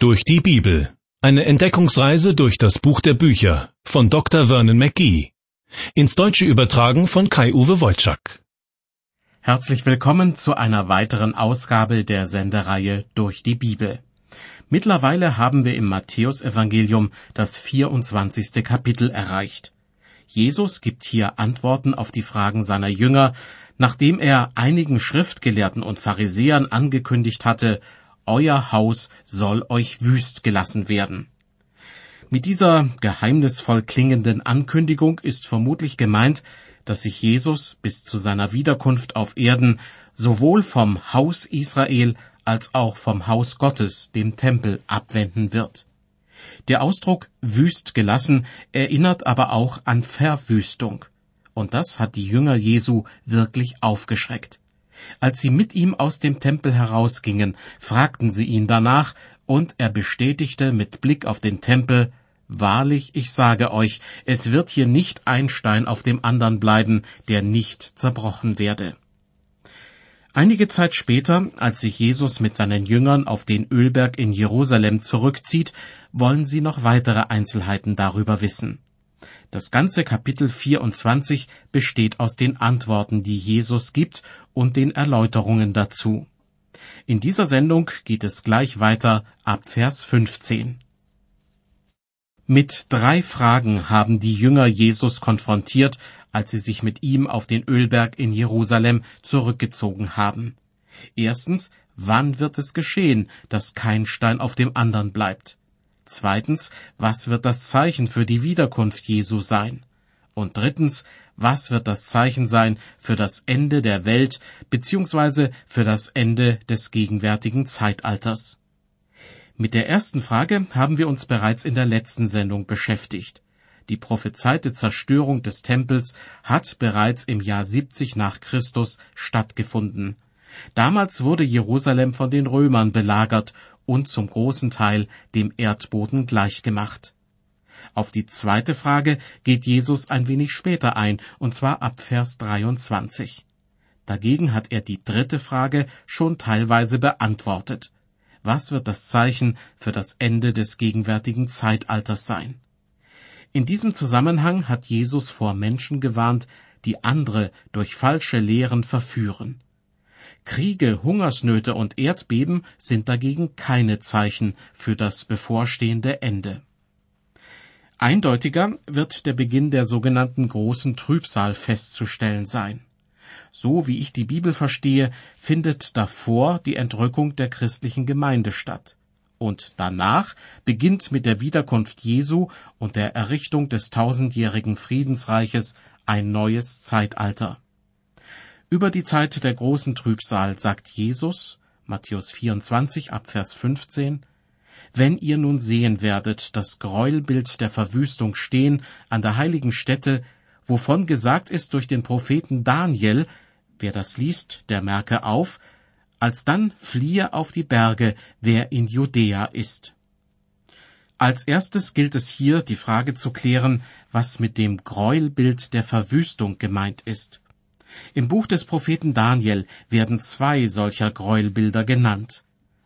Durch die Bibel. Eine Entdeckungsreise durch das Buch der Bücher von Dr. Vernon McGee. Ins Deutsche übertragen von Kai-Uwe Wolczak. Herzlich willkommen zu einer weiteren Ausgabe der Sendereihe Durch die Bibel. Mittlerweile haben wir im Matthäusevangelium das 24. Kapitel erreicht. Jesus gibt hier Antworten auf die Fragen seiner Jünger, nachdem er einigen Schriftgelehrten und Pharisäern angekündigt hatte, euer Haus soll euch wüst gelassen werden. Mit dieser geheimnisvoll klingenden Ankündigung ist vermutlich gemeint, dass sich Jesus bis zu seiner Wiederkunft auf Erden sowohl vom Haus Israel als auch vom Haus Gottes, dem Tempel, abwenden wird. Der Ausdruck wüst gelassen erinnert aber auch an Verwüstung. Und das hat die Jünger Jesu wirklich aufgeschreckt. Als sie mit ihm aus dem Tempel herausgingen, fragten sie ihn danach, und er bestätigte mit Blick auf den Tempel, Wahrlich, ich sage euch, es wird hier nicht ein Stein auf dem andern bleiben, der nicht zerbrochen werde. Einige Zeit später, als sich Jesus mit seinen Jüngern auf den Ölberg in Jerusalem zurückzieht, wollen sie noch weitere Einzelheiten darüber wissen. Das ganze Kapitel 24 besteht aus den Antworten, die Jesus gibt und den Erläuterungen dazu. In dieser Sendung geht es gleich weiter ab Vers 15. Mit drei Fragen haben die Jünger Jesus konfrontiert, als sie sich mit ihm auf den Ölberg in Jerusalem zurückgezogen haben. Erstens, wann wird es geschehen, dass kein Stein auf dem anderen bleibt? Zweitens, was wird das Zeichen für die Wiederkunft Jesu sein? Und drittens, was wird das Zeichen sein für das Ende der Welt bzw. für das Ende des gegenwärtigen Zeitalters? Mit der ersten Frage haben wir uns bereits in der letzten Sendung beschäftigt. Die prophezeite Zerstörung des Tempels hat bereits im Jahr 70 nach Christus stattgefunden. Damals wurde Jerusalem von den Römern belagert und zum großen Teil dem Erdboden gleichgemacht. Auf die zweite Frage geht Jesus ein wenig später ein, und zwar ab Vers 23. Dagegen hat er die dritte Frage schon teilweise beantwortet. Was wird das Zeichen für das Ende des gegenwärtigen Zeitalters sein? In diesem Zusammenhang hat Jesus vor Menschen gewarnt, die andere durch falsche Lehren verführen. Kriege, Hungersnöte und Erdbeben sind dagegen keine Zeichen für das bevorstehende Ende. Eindeutiger wird der Beginn der sogenannten großen Trübsal festzustellen sein. So wie ich die Bibel verstehe, findet davor die Entrückung der christlichen Gemeinde statt. Und danach beginnt mit der Wiederkunft Jesu und der Errichtung des tausendjährigen Friedensreiches ein neues Zeitalter. Über die Zeit der großen Trübsal sagt Jesus, Matthäus 24 ab Vers 15, Wenn ihr nun sehen werdet das Gräuelbild der Verwüstung stehen an der heiligen Stätte, wovon gesagt ist durch den Propheten Daniel, wer das liest, der merke auf, alsdann fliehe auf die Berge, wer in Judäa ist. Als erstes gilt es hier, die Frage zu klären, was mit dem Gräuelbild der Verwüstung gemeint ist. Im Buch des Propheten Daniel werden zwei solcher Gräuelbilder genannt.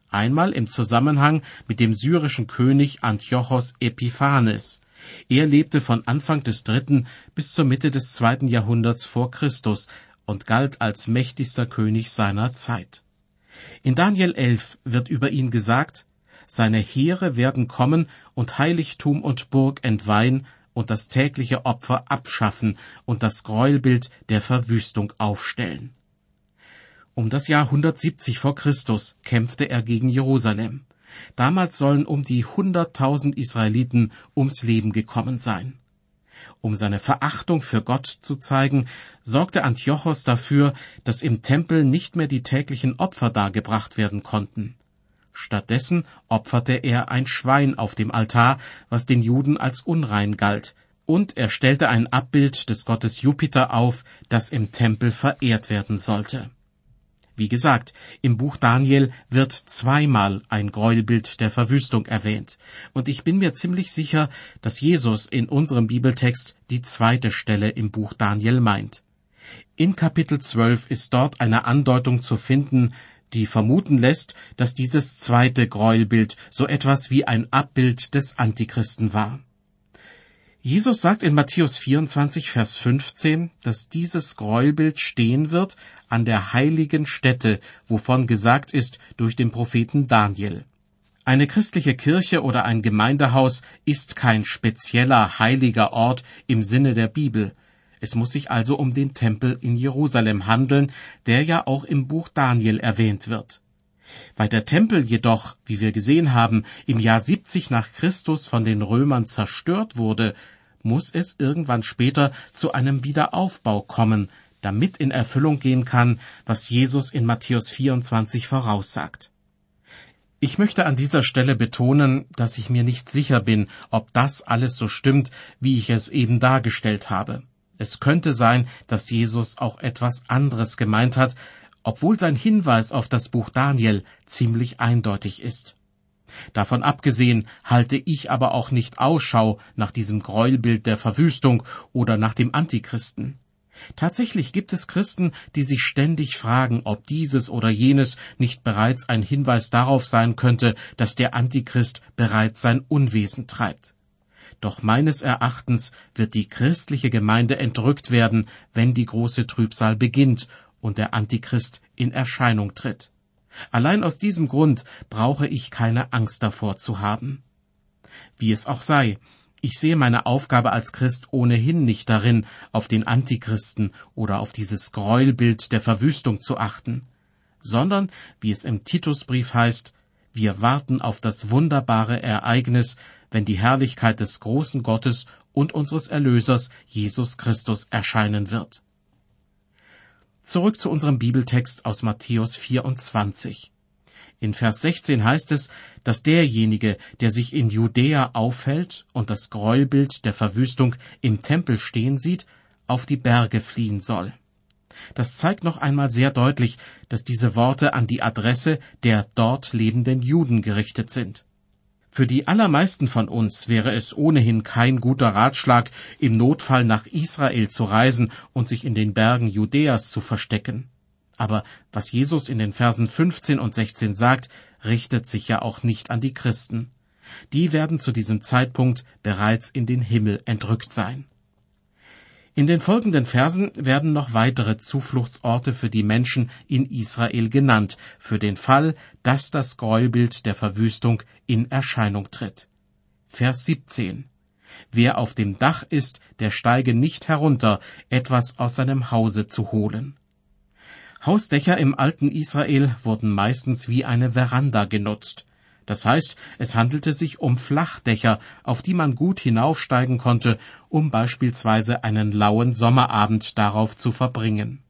Einmal im Zusammenhang mit dem syrischen König Antiochos Epiphanes. Er lebte von Anfang des dritten bis zur Mitte des zweiten Jahrhunderts vor Christus und galt als mächtigster König seiner Zeit. In Daniel 11 wird über ihn gesagt, seine Heere werden kommen und Heiligtum und Burg entweihen und das tägliche Opfer abschaffen und das Gräuelbild der Verwüstung aufstellen. Um das Jahr 170 vor Christus kämpfte er gegen Jerusalem. Damals sollen um die hunderttausend Israeliten ums Leben gekommen sein. Um seine Verachtung für Gott zu zeigen, sorgte Antiochos dafür, dass im Tempel nicht mehr die täglichen Opfer dargebracht werden konnten. Stattdessen opferte er ein Schwein auf dem Altar, was den Juden als unrein galt, und er stellte ein Abbild des Gottes Jupiter auf, das im Tempel verehrt werden sollte. Wie gesagt, im Buch Daniel wird zweimal ein Gräuelbild der Verwüstung erwähnt, und ich bin mir ziemlich sicher, dass Jesus in unserem Bibeltext die zweite Stelle im Buch Daniel meint. In Kapitel 12 ist dort eine Andeutung zu finden, die vermuten lässt, dass dieses zweite Gräuelbild so etwas wie ein Abbild des Antichristen war. Jesus sagt in Matthäus 24, Vers 15, dass dieses Gräuelbild stehen wird an der heiligen Stätte, wovon gesagt ist durch den Propheten Daniel. Eine christliche Kirche oder ein Gemeindehaus ist kein spezieller heiliger Ort im Sinne der Bibel. Es muss sich also um den Tempel in Jerusalem handeln, der ja auch im Buch Daniel erwähnt wird. Weil der Tempel jedoch, wie wir gesehen haben, im Jahr 70 nach Christus von den Römern zerstört wurde, muss es irgendwann später zu einem Wiederaufbau kommen, damit in Erfüllung gehen kann, was Jesus in Matthäus 24 voraussagt. Ich möchte an dieser Stelle betonen, dass ich mir nicht sicher bin, ob das alles so stimmt, wie ich es eben dargestellt habe. Es könnte sein, dass Jesus auch etwas anderes gemeint hat, obwohl sein Hinweis auf das Buch Daniel ziemlich eindeutig ist. Davon abgesehen halte ich aber auch nicht Ausschau nach diesem Gräuelbild der Verwüstung oder nach dem Antichristen. Tatsächlich gibt es Christen, die sich ständig fragen, ob dieses oder jenes nicht bereits ein Hinweis darauf sein könnte, dass der Antichrist bereits sein Unwesen treibt. Doch meines Erachtens wird die christliche Gemeinde entrückt werden, wenn die große Trübsal beginnt und der Antichrist in Erscheinung tritt. Allein aus diesem Grund brauche ich keine Angst davor zu haben. Wie es auch sei, ich sehe meine Aufgabe als Christ ohnehin nicht darin, auf den Antichristen oder auf dieses Gräuelbild der Verwüstung zu achten, sondern, wie es im Titusbrief heißt, wir warten auf das wunderbare Ereignis, wenn die Herrlichkeit des großen Gottes und unseres Erlösers Jesus Christus erscheinen wird. Zurück zu unserem Bibeltext aus Matthäus 24. In Vers 16 heißt es, dass derjenige, der sich in Judäa aufhält und das Gräuelbild der Verwüstung im Tempel stehen sieht, auf die Berge fliehen soll. Das zeigt noch einmal sehr deutlich, dass diese Worte an die Adresse der dort lebenden Juden gerichtet sind. Für die allermeisten von uns wäre es ohnehin kein guter Ratschlag, im Notfall nach Israel zu reisen und sich in den Bergen Judäas zu verstecken. Aber was Jesus in den Versen 15 und 16 sagt, richtet sich ja auch nicht an die Christen. Die werden zu diesem Zeitpunkt bereits in den Himmel entrückt sein. In den folgenden Versen werden noch weitere Zufluchtsorte für die Menschen in Israel genannt, für den Fall, dass das Gräuelbild der Verwüstung in Erscheinung tritt. Vers 17. Wer auf dem Dach ist, der steige nicht herunter, etwas aus seinem Hause zu holen. Hausdächer im alten Israel wurden meistens wie eine Veranda genutzt. Das heißt, es handelte sich um Flachdächer, auf die man gut hinaufsteigen konnte, um beispielsweise einen lauen Sommerabend darauf zu verbringen.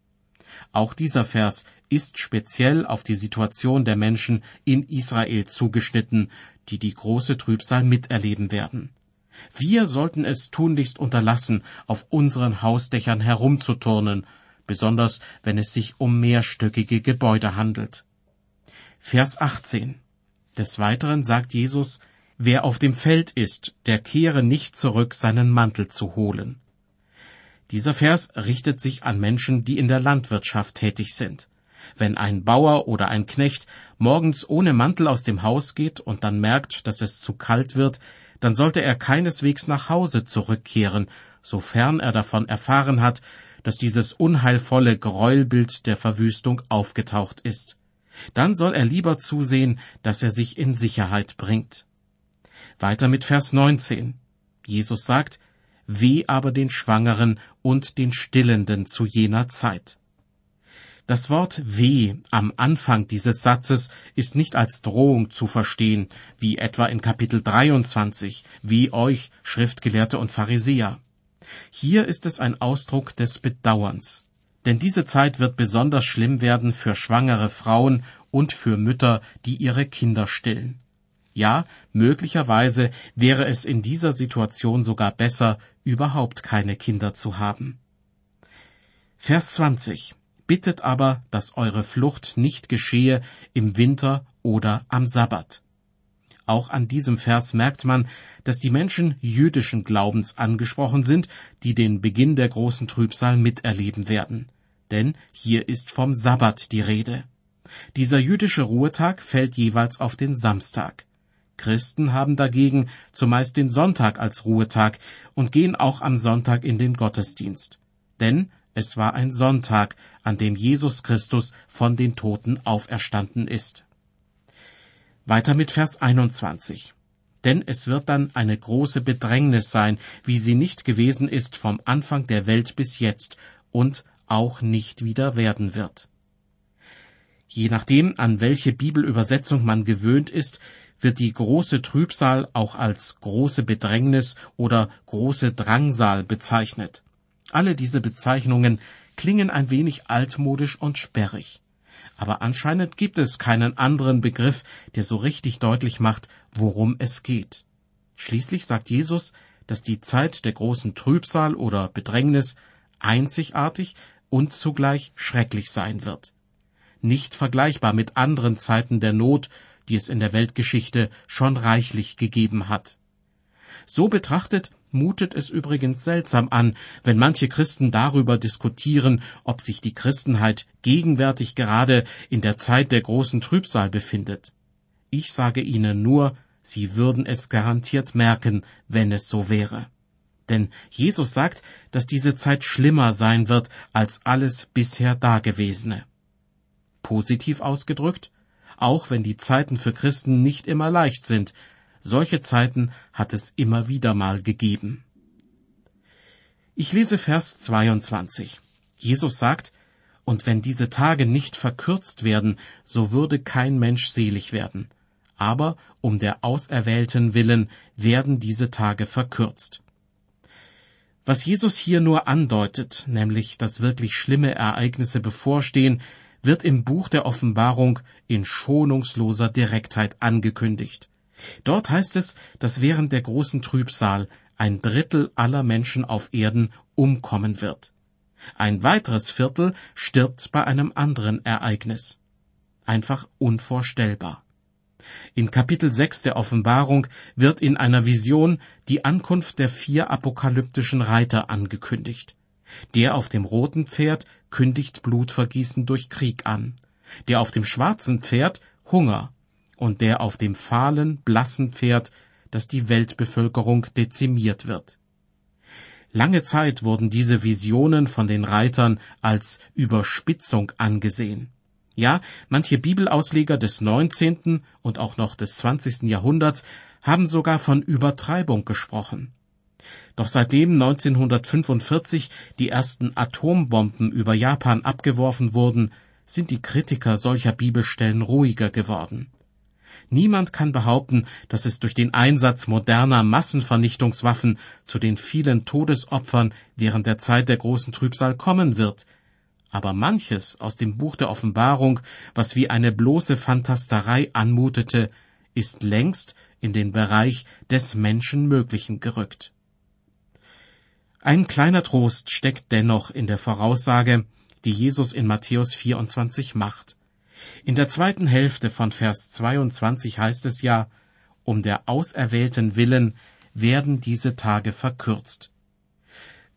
Auch dieser Vers ist speziell auf die Situation der Menschen in Israel zugeschnitten, die die große Trübsal miterleben werden. Wir sollten es tunlichst unterlassen, auf unseren Hausdächern herumzuturnen, besonders wenn es sich um mehrstöckige Gebäude handelt. Vers 18 des Weiteren sagt Jesus, wer auf dem Feld ist, der kehre nicht zurück, seinen Mantel zu holen. Dieser Vers richtet sich an Menschen, die in der Landwirtschaft tätig sind. Wenn ein Bauer oder ein Knecht morgens ohne Mantel aus dem Haus geht und dann merkt, dass es zu kalt wird, dann sollte er keineswegs nach Hause zurückkehren, sofern er davon erfahren hat, dass dieses unheilvolle Gräuelbild der Verwüstung aufgetaucht ist dann soll er lieber zusehen, dass er sich in Sicherheit bringt. Weiter mit Vers 19. Jesus sagt, Weh aber den Schwangeren und den Stillenden zu jener Zeit. Das Wort weh am Anfang dieses Satzes ist nicht als Drohung zu verstehen, wie etwa in Kapitel 23, wie euch, Schriftgelehrte und Pharisäer. Hier ist es ein Ausdruck des Bedauerns. Denn diese Zeit wird besonders schlimm werden für schwangere Frauen und für Mütter, die ihre Kinder stillen. Ja, möglicherweise wäre es in dieser Situation sogar besser, überhaupt keine Kinder zu haben. Vers 20. Bittet aber, dass eure Flucht nicht geschehe im Winter oder am Sabbat. Auch an diesem Vers merkt man, dass die Menschen jüdischen Glaubens angesprochen sind, die den Beginn der großen Trübsal miterleben werden. Denn hier ist vom Sabbat die Rede. Dieser jüdische Ruhetag fällt jeweils auf den Samstag. Christen haben dagegen zumeist den Sonntag als Ruhetag und gehen auch am Sonntag in den Gottesdienst. Denn es war ein Sonntag, an dem Jesus Christus von den Toten auferstanden ist. Weiter mit Vers 21. Denn es wird dann eine große Bedrängnis sein, wie sie nicht gewesen ist vom Anfang der Welt bis jetzt und auch nicht wieder werden wird. Je nachdem, an welche Bibelübersetzung man gewöhnt ist, wird die große Trübsal auch als große Bedrängnis oder große Drangsal bezeichnet. Alle diese Bezeichnungen klingen ein wenig altmodisch und sperrig. Aber anscheinend gibt es keinen anderen Begriff, der so richtig deutlich macht, worum es geht. Schließlich sagt Jesus, dass die Zeit der großen Trübsal oder Bedrängnis einzigartig und zugleich schrecklich sein wird. Nicht vergleichbar mit anderen Zeiten der Not, die es in der Weltgeschichte schon reichlich gegeben hat. So betrachtet mutet es übrigens seltsam an, wenn manche Christen darüber diskutieren, ob sich die Christenheit gegenwärtig gerade in der Zeit der großen Trübsal befindet. Ich sage Ihnen nur, Sie würden es garantiert merken, wenn es so wäre. Denn Jesus sagt, dass diese Zeit schlimmer sein wird als alles bisher Dagewesene. Positiv ausgedrückt, auch wenn die Zeiten für Christen nicht immer leicht sind, solche Zeiten hat es immer wieder mal gegeben. Ich lese Vers 22. Jesus sagt, und wenn diese Tage nicht verkürzt werden, so würde kein Mensch selig werden. Aber um der Auserwählten willen werden diese Tage verkürzt. Was Jesus hier nur andeutet, nämlich dass wirklich schlimme Ereignisse bevorstehen, wird im Buch der Offenbarung in schonungsloser Direktheit angekündigt. Dort heißt es, dass während der großen Trübsal ein Drittel aller Menschen auf Erden umkommen wird. Ein weiteres Viertel stirbt bei einem anderen Ereignis. Einfach unvorstellbar. In Kapitel 6 der Offenbarung wird in einer Vision die Ankunft der vier apokalyptischen Reiter angekündigt. Der auf dem roten Pferd kündigt Blutvergießen durch Krieg an, der auf dem schwarzen Pferd Hunger und der auf dem fahlen, blassen Pferd, dass die Weltbevölkerung dezimiert wird. Lange Zeit wurden diese Visionen von den Reitern als Überspitzung angesehen. Ja, manche Bibelausleger des 19. und auch noch des 20. Jahrhunderts haben sogar von Übertreibung gesprochen. Doch seitdem 1945 die ersten Atombomben über Japan abgeworfen wurden, sind die Kritiker solcher Bibelstellen ruhiger geworden. Niemand kann behaupten, dass es durch den Einsatz moderner Massenvernichtungswaffen zu den vielen Todesopfern während der Zeit der großen Trübsal kommen wird. Aber manches aus dem Buch der Offenbarung, was wie eine bloße Fantasterei anmutete, ist längst in den Bereich des Menschenmöglichen gerückt. Ein kleiner Trost steckt dennoch in der Voraussage, die Jesus in Matthäus 24 macht. In der zweiten Hälfte von Vers 22 heißt es ja, um der Auserwählten willen werden diese Tage verkürzt.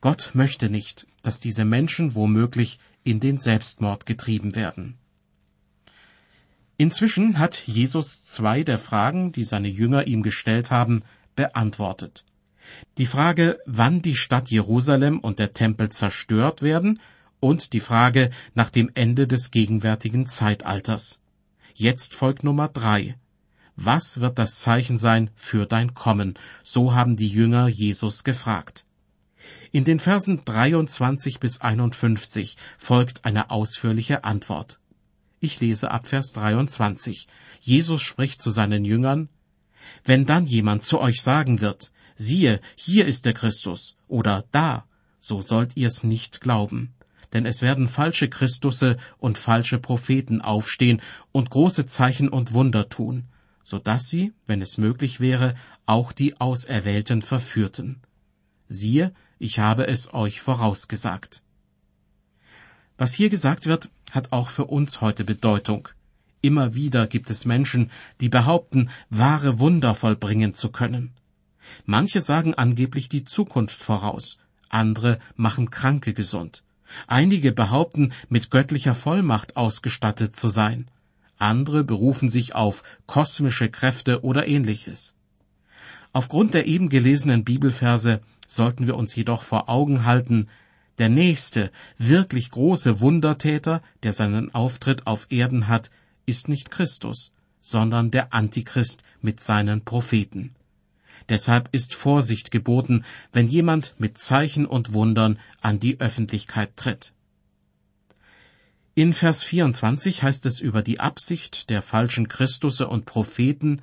Gott möchte nicht, dass diese Menschen womöglich in den Selbstmord getrieben werden. Inzwischen hat Jesus zwei der Fragen, die seine Jünger ihm gestellt haben, beantwortet. Die Frage, wann die Stadt Jerusalem und der Tempel zerstört werden und die Frage nach dem Ende des gegenwärtigen Zeitalters. Jetzt folgt Nummer drei. Was wird das Zeichen sein für dein Kommen? So haben die Jünger Jesus gefragt. In den Versen 23 bis 51 folgt eine ausführliche Antwort. Ich lese ab Vers 23. Jesus spricht zu seinen Jüngern, Wenn dann jemand zu euch sagen wird, siehe, hier ist der Christus, oder da, so sollt ihr's nicht glauben denn es werden falsche Christusse und falsche Propheten aufstehen und große Zeichen und Wunder tun, so dass sie, wenn es möglich wäre, auch die Auserwählten verführten. Siehe, ich habe es euch vorausgesagt. Was hier gesagt wird, hat auch für uns heute Bedeutung. Immer wieder gibt es Menschen, die behaupten, wahre Wunder vollbringen zu können. Manche sagen angeblich die Zukunft voraus, andere machen Kranke gesund. Einige behaupten, mit göttlicher Vollmacht ausgestattet zu sein. andere berufen sich auf kosmische Kräfte oder ähnliches. Aufgrund der eben gelesenen Bibelverse sollten wir uns jedoch vor Augen halten, der nächste, wirklich große Wundertäter, der seinen Auftritt auf Erden hat, ist nicht Christus, sondern der Antichrist mit seinen Propheten. Deshalb ist Vorsicht geboten, wenn jemand mit Zeichen und Wundern an die Öffentlichkeit tritt. In Vers 24 heißt es über die Absicht der falschen Christusse und Propheten,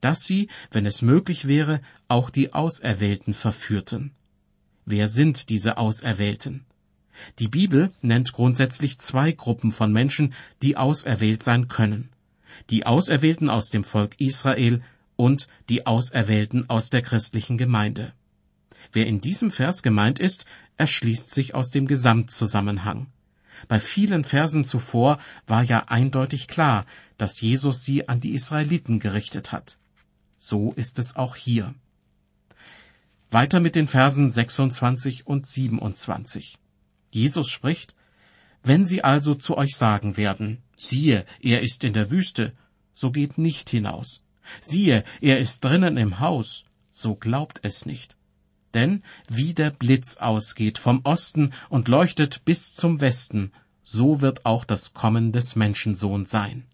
dass sie, wenn es möglich wäre, auch die Auserwählten verführten. Wer sind diese Auserwählten? Die Bibel nennt grundsätzlich zwei Gruppen von Menschen, die auserwählt sein können. Die Auserwählten aus dem Volk Israel und die Auserwählten aus der christlichen Gemeinde. Wer in diesem Vers gemeint ist, erschließt sich aus dem Gesamtzusammenhang. Bei vielen Versen zuvor war ja eindeutig klar, dass Jesus sie an die Israeliten gerichtet hat. So ist es auch hier. Weiter mit den Versen 26 und 27. Jesus spricht, Wenn sie also zu euch sagen werden, siehe, er ist in der Wüste, so geht nicht hinaus. Siehe, er ist drinnen im Haus, so glaubt es nicht. Denn wie der Blitz ausgeht vom Osten und leuchtet bis zum Westen, so wird auch das Kommen des Menschensohn sein.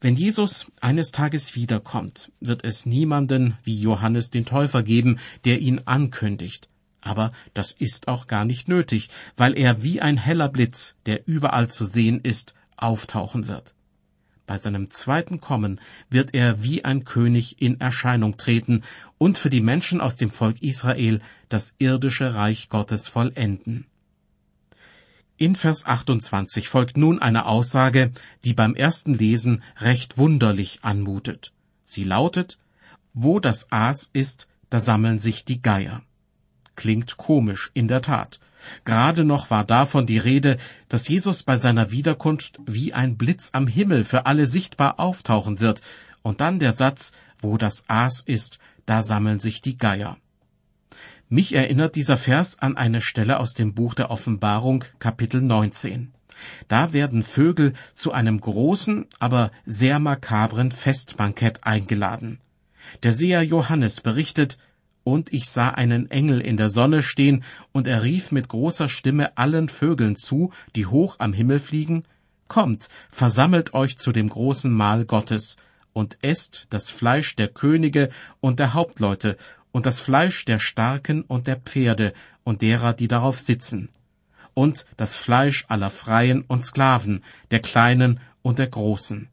Wenn Jesus eines Tages wiederkommt, wird es niemanden wie Johannes den Täufer geben, der ihn ankündigt. Aber das ist auch gar nicht nötig, weil er wie ein heller Blitz, der überall zu sehen ist, auftauchen wird. Bei seinem zweiten Kommen wird er wie ein König in Erscheinung treten und für die Menschen aus dem Volk Israel das irdische Reich Gottes vollenden. In Vers 28 folgt nun eine Aussage, die beim ersten Lesen recht wunderlich anmutet. Sie lautet, wo das Aas ist, da sammeln sich die Geier. Klingt komisch, in der Tat. Gerade noch war davon die Rede, dass Jesus bei seiner Wiederkunft wie ein Blitz am Himmel für alle sichtbar auftauchen wird, und dann der Satz, wo das Aas ist, da sammeln sich die Geier. Mich erinnert dieser Vers an eine Stelle aus dem Buch der Offenbarung, Kapitel 19. Da werden Vögel zu einem großen, aber sehr makabren Festbankett eingeladen. Der Seher Johannes berichtet, und ich sah einen Engel in der Sonne stehen, und er rief mit großer Stimme allen Vögeln zu, die hoch am Himmel fliegen, Kommt, versammelt euch zu dem großen Mahl Gottes, und esst das Fleisch der Könige und der Hauptleute, und das Fleisch der Starken und der Pferde und derer, die darauf sitzen, und das Fleisch aller Freien und Sklaven, der Kleinen und der Großen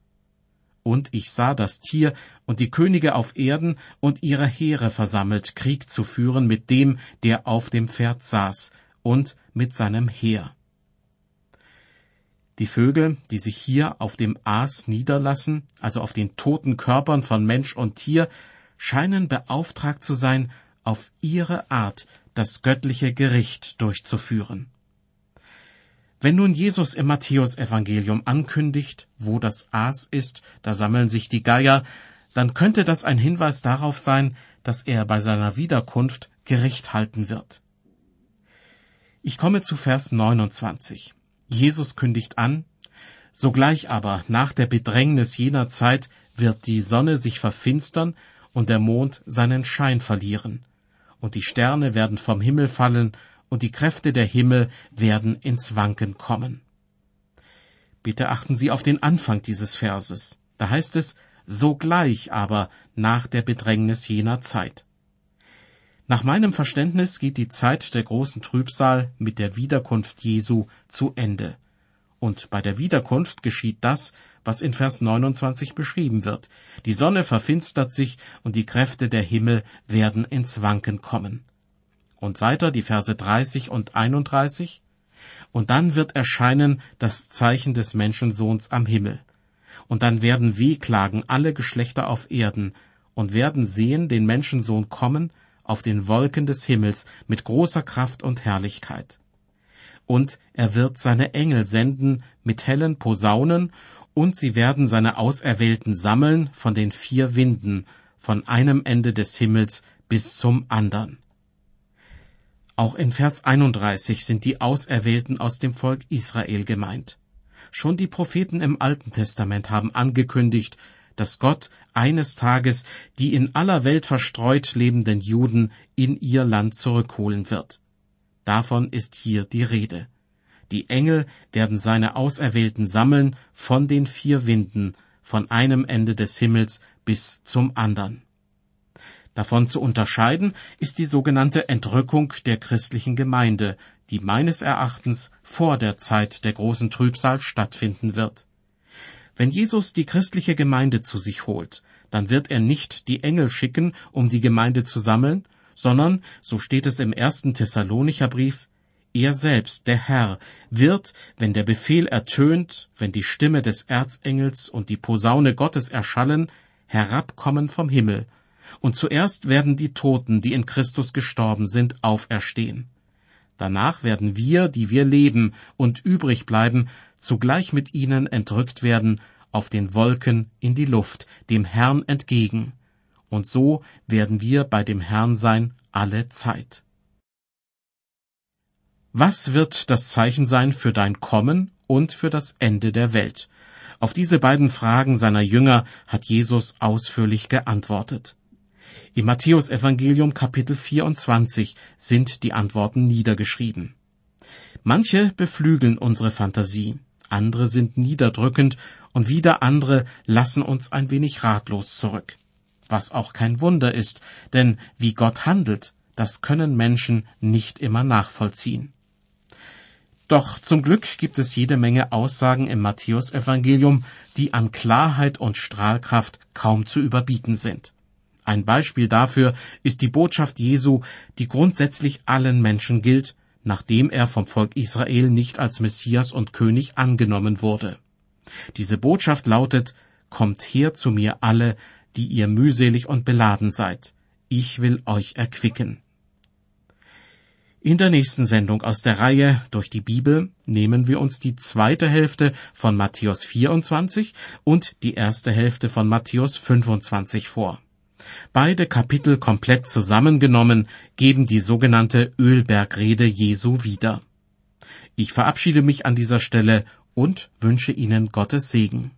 und ich sah das Tier und die Könige auf Erden und ihre Heere versammelt, Krieg zu führen mit dem, der auf dem Pferd saß, und mit seinem Heer. Die Vögel, die sich hier auf dem Aas niederlassen, also auf den toten Körpern von Mensch und Tier, scheinen beauftragt zu sein, auf ihre Art das göttliche Gericht durchzuführen. Wenn nun Jesus im Matthäusevangelium ankündigt, wo das Aas ist, da sammeln sich die Geier, dann könnte das ein Hinweis darauf sein, dass er bei seiner Wiederkunft Gericht halten wird. Ich komme zu Vers 29. Jesus kündigt an, Sogleich aber nach der Bedrängnis jener Zeit wird die Sonne sich verfinstern und der Mond seinen Schein verlieren, und die Sterne werden vom Himmel fallen und die Kräfte der Himmel werden ins Wanken kommen. Bitte achten Sie auf den Anfang dieses Verses. Da heißt es, sogleich aber nach der Bedrängnis jener Zeit. Nach meinem Verständnis geht die Zeit der großen Trübsal mit der Wiederkunft Jesu zu Ende. Und bei der Wiederkunft geschieht das, was in Vers 29 beschrieben wird. Die Sonne verfinstert sich und die Kräfte der Himmel werden ins Wanken kommen. Und weiter die Verse 30 und 31. Und dann wird erscheinen das Zeichen des Menschensohns am Himmel. Und dann werden wehklagen alle Geschlechter auf Erden und werden sehen den Menschensohn kommen auf den Wolken des Himmels mit großer Kraft und Herrlichkeit. Und er wird seine Engel senden mit hellen Posaunen, und sie werden seine Auserwählten sammeln von den vier Winden, von einem Ende des Himmels bis zum andern. Auch in Vers 31 sind die Auserwählten aus dem Volk Israel gemeint. Schon die Propheten im Alten Testament haben angekündigt, dass Gott eines Tages die in aller Welt verstreut lebenden Juden in ihr Land zurückholen wird. Davon ist hier die Rede. Die Engel werden seine Auserwählten sammeln von den vier Winden, von einem Ende des Himmels bis zum andern. Davon zu unterscheiden ist die sogenannte Entrückung der christlichen Gemeinde, die meines Erachtens vor der Zeit der großen Trübsal stattfinden wird. Wenn Jesus die christliche Gemeinde zu sich holt, dann wird er nicht die Engel schicken, um die Gemeinde zu sammeln, sondern, so steht es im ersten Thessalonicher Brief, er selbst, der Herr, wird, wenn der Befehl ertönt, wenn die Stimme des Erzengels und die Posaune Gottes erschallen, herabkommen vom Himmel, und zuerst werden die Toten, die in Christus gestorben sind, auferstehen. Danach werden wir, die wir leben und übrig bleiben, zugleich mit ihnen entrückt werden auf den Wolken in die Luft, dem Herrn entgegen. Und so werden wir bei dem Herrn sein alle Zeit. Was wird das Zeichen sein für dein Kommen und für das Ende der Welt? Auf diese beiden Fragen seiner Jünger hat Jesus ausführlich geantwortet. Im Matthäusevangelium Kapitel 24 sind die Antworten niedergeschrieben. Manche beflügeln unsere Fantasie, andere sind niederdrückend und wieder andere lassen uns ein wenig ratlos zurück. Was auch kein Wunder ist, denn wie Gott handelt, das können Menschen nicht immer nachvollziehen. Doch zum Glück gibt es jede Menge Aussagen im Matthäusevangelium, die an Klarheit und Strahlkraft kaum zu überbieten sind. Ein Beispiel dafür ist die Botschaft Jesu, die grundsätzlich allen Menschen gilt, nachdem er vom Volk Israel nicht als Messias und König angenommen wurde. Diese Botschaft lautet, Kommt her zu mir alle, die ihr mühselig und beladen seid, ich will euch erquicken. In der nächsten Sendung aus der Reihe durch die Bibel nehmen wir uns die zweite Hälfte von Matthäus 24 und die erste Hälfte von Matthäus 25 vor. Beide Kapitel komplett zusammengenommen geben die sogenannte Ölbergrede Jesu wieder. Ich verabschiede mich an dieser Stelle und wünsche Ihnen Gottes Segen.